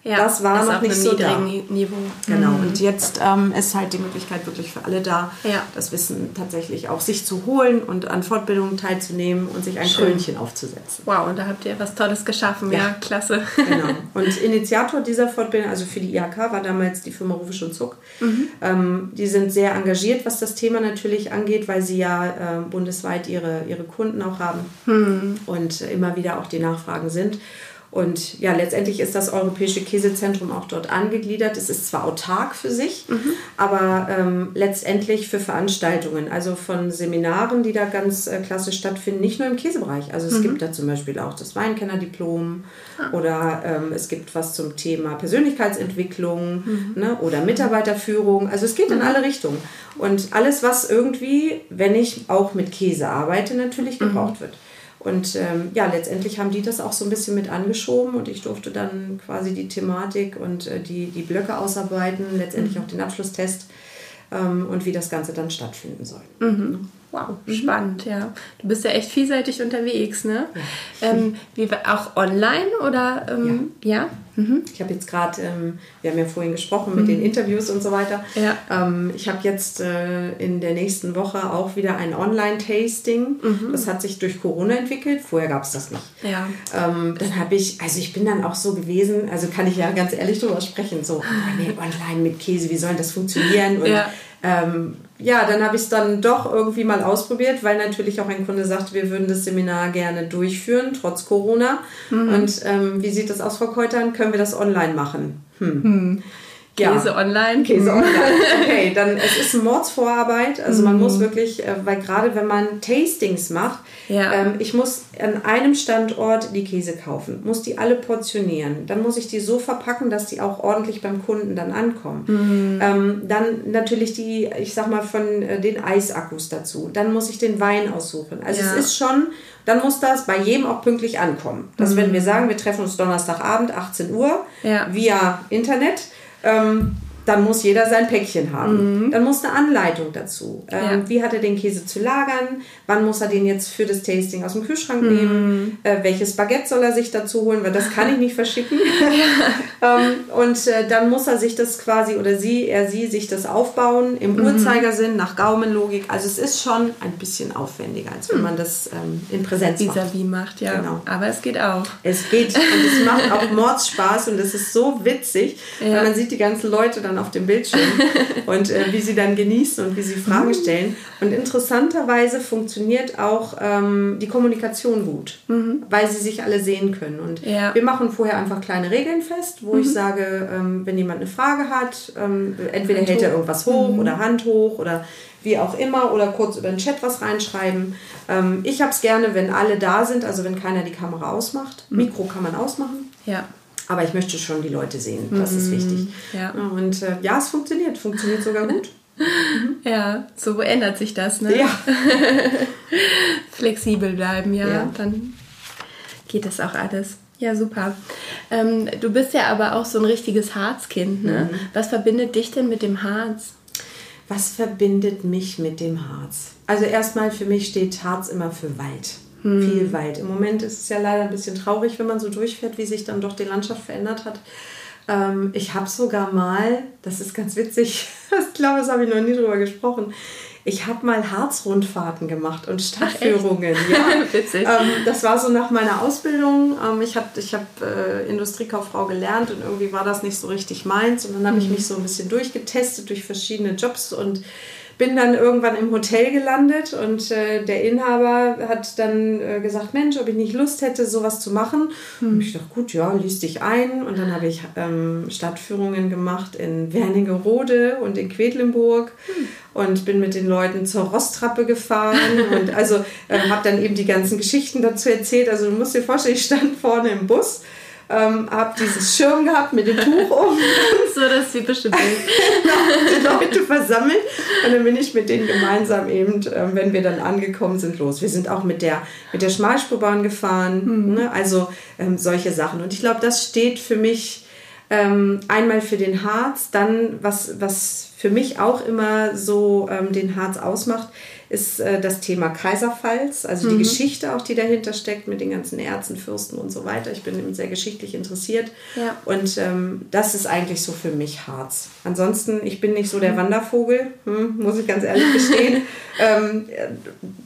ja, das war noch nicht so da. Niveau. Genau. Mhm. Und jetzt ähm, ist halt die Möglichkeit wirklich für alle da, ja. das Wissen tatsächlich auch sich zu holen und an Fortbildungen teilzunehmen und sich ein Schön. Krönchen aufzusetzen. Wow, und da habt ihr was Tolles geschaffen. Ja, ja klasse. Genau. Und Initiator dieser Fortbildung, also für die IHK, war damals die Firma Rufisch und Zuck. Mhm. Ähm, die sind sehr engagiert, was das Thema natürlich angeht, weil sie ja äh, bundesweit ihre, ihre Kunden auch haben mhm. und immer wieder auch die Nachfragen sind. Und ja, letztendlich ist das Europäische Käsezentrum auch dort angegliedert. Es ist zwar autark für sich, mhm. aber ähm, letztendlich für Veranstaltungen, also von Seminaren, die da ganz äh, klassisch stattfinden, nicht nur im Käsebereich. Also es mhm. gibt da zum Beispiel auch das Weinkennerdiplom ah. oder ähm, es gibt was zum Thema Persönlichkeitsentwicklung mhm. ne, oder Mitarbeiterführung. Also es geht in mhm. alle Richtungen. Und alles, was irgendwie, wenn ich auch mit Käse arbeite, natürlich mhm. gebraucht wird. Und ähm, ja, letztendlich haben die das auch so ein bisschen mit angeschoben und ich durfte dann quasi die Thematik und äh, die, die Blöcke ausarbeiten, letztendlich mhm. auch den Abschlusstest ähm, und wie das Ganze dann stattfinden soll. Mhm. Wow, mhm. spannend, ja. Du bist ja echt vielseitig unterwegs, ne? Ja. Ähm, wie, auch online oder? Ähm, ja. ja? Mhm. Ich habe jetzt gerade, ähm, wir haben ja vorhin gesprochen mit mhm. den Interviews und so weiter. Ja. Ähm, ich habe jetzt äh, in der nächsten Woche auch wieder ein Online-Tasting. Mhm. Das hat sich durch Corona entwickelt. Vorher gab es das nicht. Ja. Ähm, dann habe ich, also ich bin dann auch so gewesen, also kann ich ja ganz ehrlich drüber sprechen, so, oh nee, online mit Käse, wie soll das funktionieren? Und, ja. Ähm, ja, dann habe ich es dann doch irgendwie mal ausprobiert, weil natürlich auch ein Kunde sagt, wir würden das Seminar gerne durchführen, trotz Corona. Mhm. Und ähm, wie sieht das aus, Frau Keutern? Können wir das online machen? Hm. Hm. Käse ja. online. Käse online. Okay, dann es ist Mordsvorarbeit. Also man muss mhm. wirklich, äh, weil gerade wenn man Tastings macht, ja. ähm, ich muss an einem Standort die Käse kaufen, muss die alle portionieren. Dann muss ich die so verpacken, dass die auch ordentlich beim Kunden dann ankommen. Mhm. Ähm, dann natürlich die, ich sag mal, von äh, den Eisakkus dazu. Dann muss ich den Wein aussuchen. Also ja. es ist schon, dann muss das bei jedem auch pünktlich ankommen. Dass mhm. wenn wir sagen, wir treffen uns Donnerstagabend 18 Uhr via Internet, ähm, dann muss jeder sein Päckchen haben. Mhm. Dann muss eine Anleitung dazu. Ähm, ja. Wie hat er den Käse zu lagern? Wann muss er den jetzt für das Tasting aus dem Kühlschrank mhm. nehmen? Äh, welches Baguette soll er sich dazu holen? Weil das kann ich nicht verschicken. ähm, und äh, dann muss er sich das quasi, oder sie, er, sie, sich das aufbauen im mhm. Uhrzeigersinn, nach Gaumenlogik. Also es ist schon ein bisschen aufwendiger, als wenn mhm. man das ähm, in Präsenz macht. Vis-à-vis macht, ja. Genau. Aber es geht auch. Es geht und es macht auch Mordspaß und es ist so witzig, ja. weil man sieht die ganzen Leute dann auf dem Bildschirm und äh, wie sie dann genießen und wie sie Fragen mhm. stellen. Und interessanterweise funktioniert auch ähm, die Kommunikation gut, mhm. weil sie sich alle sehen können. Und ja. wir machen vorher einfach kleine Regeln fest, wo mhm. ich sage, ähm, wenn jemand eine Frage hat, ähm, entweder Hand hält er irgendwas hoch mhm. oder Hand hoch oder wie auch immer oder kurz über den Chat was reinschreiben. Ähm, ich habe es gerne, wenn alle da sind, also wenn keiner die Kamera ausmacht. Mhm. Mikro kann man ausmachen. Ja. Aber ich möchte schon die Leute sehen. Das ist wichtig. Ja. Und äh, ja, es funktioniert. Funktioniert sogar gut. Ja, so ändert sich das, ne? Ja. Flexibel bleiben, ja. ja. Dann geht das auch alles. Ja, super. Ähm, du bist ja aber auch so ein richtiges Harzkind, ne? Mhm. Was verbindet dich denn mit dem Harz? Was verbindet mich mit dem Harz? Also erstmal für mich steht Harz immer für Wald. Hm. Viel Wald. Im Moment ist es ja leider ein bisschen traurig, wenn man so durchfährt, wie sich dann doch die Landschaft verändert hat. Ähm, ich habe sogar mal, das ist ganz witzig, ich glaube, das habe ich noch nie drüber gesprochen. Ich habe mal Harzrundfahrten gemacht und Stadtführungen. Ach, ja, witzig. Ähm, das war so nach meiner Ausbildung. Ähm, ich habe ich hab, äh, Industriekauffrau gelernt und irgendwie war das nicht so richtig meins. Und dann habe mhm. ich mich so ein bisschen durchgetestet durch verschiedene Jobs und bin dann irgendwann im Hotel gelandet und äh, der Inhaber hat dann äh, gesagt, Mensch, ob ich nicht Lust hätte, sowas zu machen. Hm. Und ich dachte, gut, ja, liest dich ein. Und dann habe ich ähm, Stadtführungen gemacht in Wernigerode und in Quedlinburg hm. und bin mit den Leuten zur Rosttrappe gefahren und also äh, habe dann eben die ganzen Geschichten dazu erzählt. Also du musst dir vorstellen, ich stand vorne im Bus ähm, habe dieses Schirm gehabt mit dem Tuch um. so das typische Bild. die Leute versammelt und dann bin ich mit denen gemeinsam eben, äh, wenn wir dann angekommen sind, los. Wir sind auch mit der, mit der Schmalspurbahn gefahren, mhm. ne? also ähm, solche Sachen. Und ich glaube, das steht für mich ähm, einmal für den Harz, dann was, was für mich auch immer so ähm, den Harz ausmacht, ist äh, das Thema Kaiserpfalz, also mhm. die Geschichte auch, die dahinter steckt mit den ganzen Ärzten, Fürsten und so weiter. Ich bin eben sehr geschichtlich interessiert ja. und ähm, das ist eigentlich so für mich Harz. Ansonsten, ich bin nicht so der mhm. Wandervogel, hm, muss ich ganz ehrlich gestehen. ähm,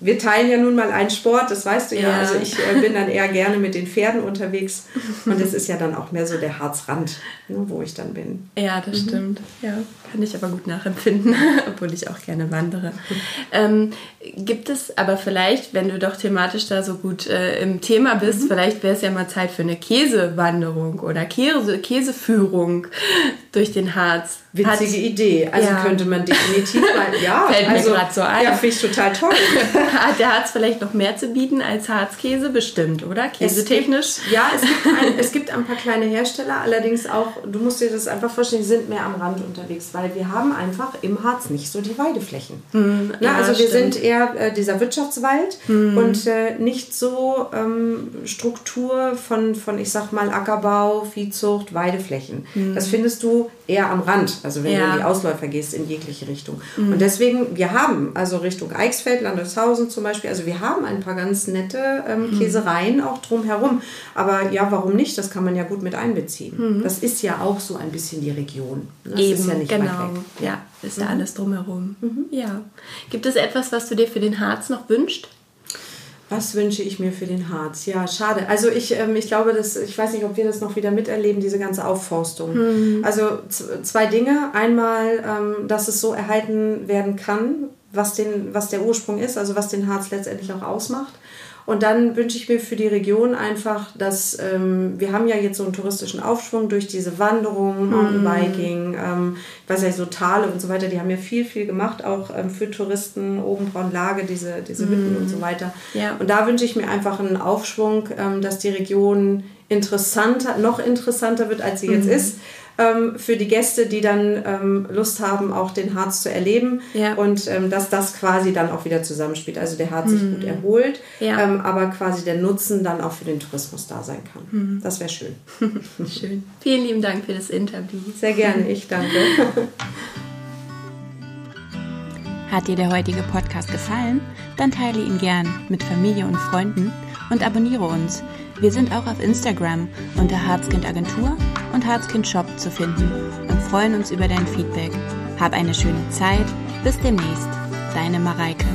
wir teilen ja nun mal einen Sport, das weißt du ja. ja. Also ich äh, bin dann eher gerne mit den Pferden unterwegs und es ist ja dann auch mehr so der Harzrand, ne, wo ich dann bin. Ja, das mhm. stimmt. Ja, kann ich aber gut nachempfinden, obwohl ich auch gerne wandere. Ähm, gibt es aber vielleicht, wenn du doch thematisch da so gut äh, im Thema bist, mhm. vielleicht wäre es ja mal Zeit für eine Käsewanderung oder Käse, Käseführung durch den Harz. Witzige Hat, Idee. Also ja. könnte man definitiv mal, ja, Fällt also, mir gerade so ein. Ja, finde ich total toll. Hat der Harz vielleicht noch mehr zu bieten als Harzkäse? Bestimmt, oder? Käsetechnisch? Es gibt, ja, es gibt, ein, es gibt ein paar kleine Hersteller, allerdings auch, du musst dir das einfach vorstellen, die sind mehr am Rand unterwegs, weil wir haben einfach im Harz nicht so die Weideflächen. Hm, Na, ja, also wir stimmt. sind eher äh, dieser Wirtschaftswald hm. und äh, nicht so ähm, Struktur von, von, ich sag mal, Ackerbau, Viehzucht, Weideflächen. Hm. Das findest du eher am Rand, also wenn ja. du in die Ausläufer gehst, in jegliche Richtung. Mhm. Und deswegen, wir haben also Richtung Eichsfeld, Landeshausen zum Beispiel, also wir haben ein paar ganz nette ähm, mhm. Käsereien auch drumherum. Aber ja, warum nicht? Das kann man ja gut mit einbeziehen. Mhm. Das ist ja auch so ein bisschen die Region. Das Eben, ist ja nicht genau. weit weg. Ja, ist ja mhm. alles drumherum. Mhm. Ja. Gibt es etwas, was du dir für den Harz noch wünschst? Was wünsche ich mir für den Harz? Ja, schade. Also ich, ähm, ich glaube, dass, ich weiß nicht, ob wir das noch wieder miterleben, diese ganze Aufforstung. Mhm. Also zwei Dinge. Einmal, ähm, dass es so erhalten werden kann, was, den, was der Ursprung ist, also was den Harz letztendlich auch ausmacht. Und dann wünsche ich mir für die Region einfach, dass ähm, wir haben ja jetzt so einen touristischen Aufschwung durch diese Wanderungen, Mountainbiking, ähm, ich weiß ja, so Tale und so weiter, die haben ja viel, viel gemacht, auch ähm, für Touristen, oben Lage, diese, diese Hütten mm. und so weiter. Ja. Und da wünsche ich mir einfach einen Aufschwung, ähm, dass die Region interessanter, noch interessanter wird, als sie mm. jetzt mhm. ist ähm, für die Gäste, die dann ähm, Lust haben, auch den Harz zu erleben. Ja. Und ähm, dass das quasi dann auch wieder zusammenspielt. Also der Harz mhm. sich gut erholt, ja. Ähm, aber quasi der Nutzen dann auch für den Tourismus da sein kann. Mhm. Das wäre schön. schön. Vielen lieben Dank für das Interview. Sehr gerne, ich danke. Hat dir der heutige Podcast gefallen? Dann teile ihn gern mit Familie und Freunden und abonniere uns. Wir sind auch auf Instagram unter Harzkind Agentur und Harzkind Shop zu finden und freuen uns über dein Feedback. Hab eine schöne Zeit. Bis demnächst. Deine Mareike.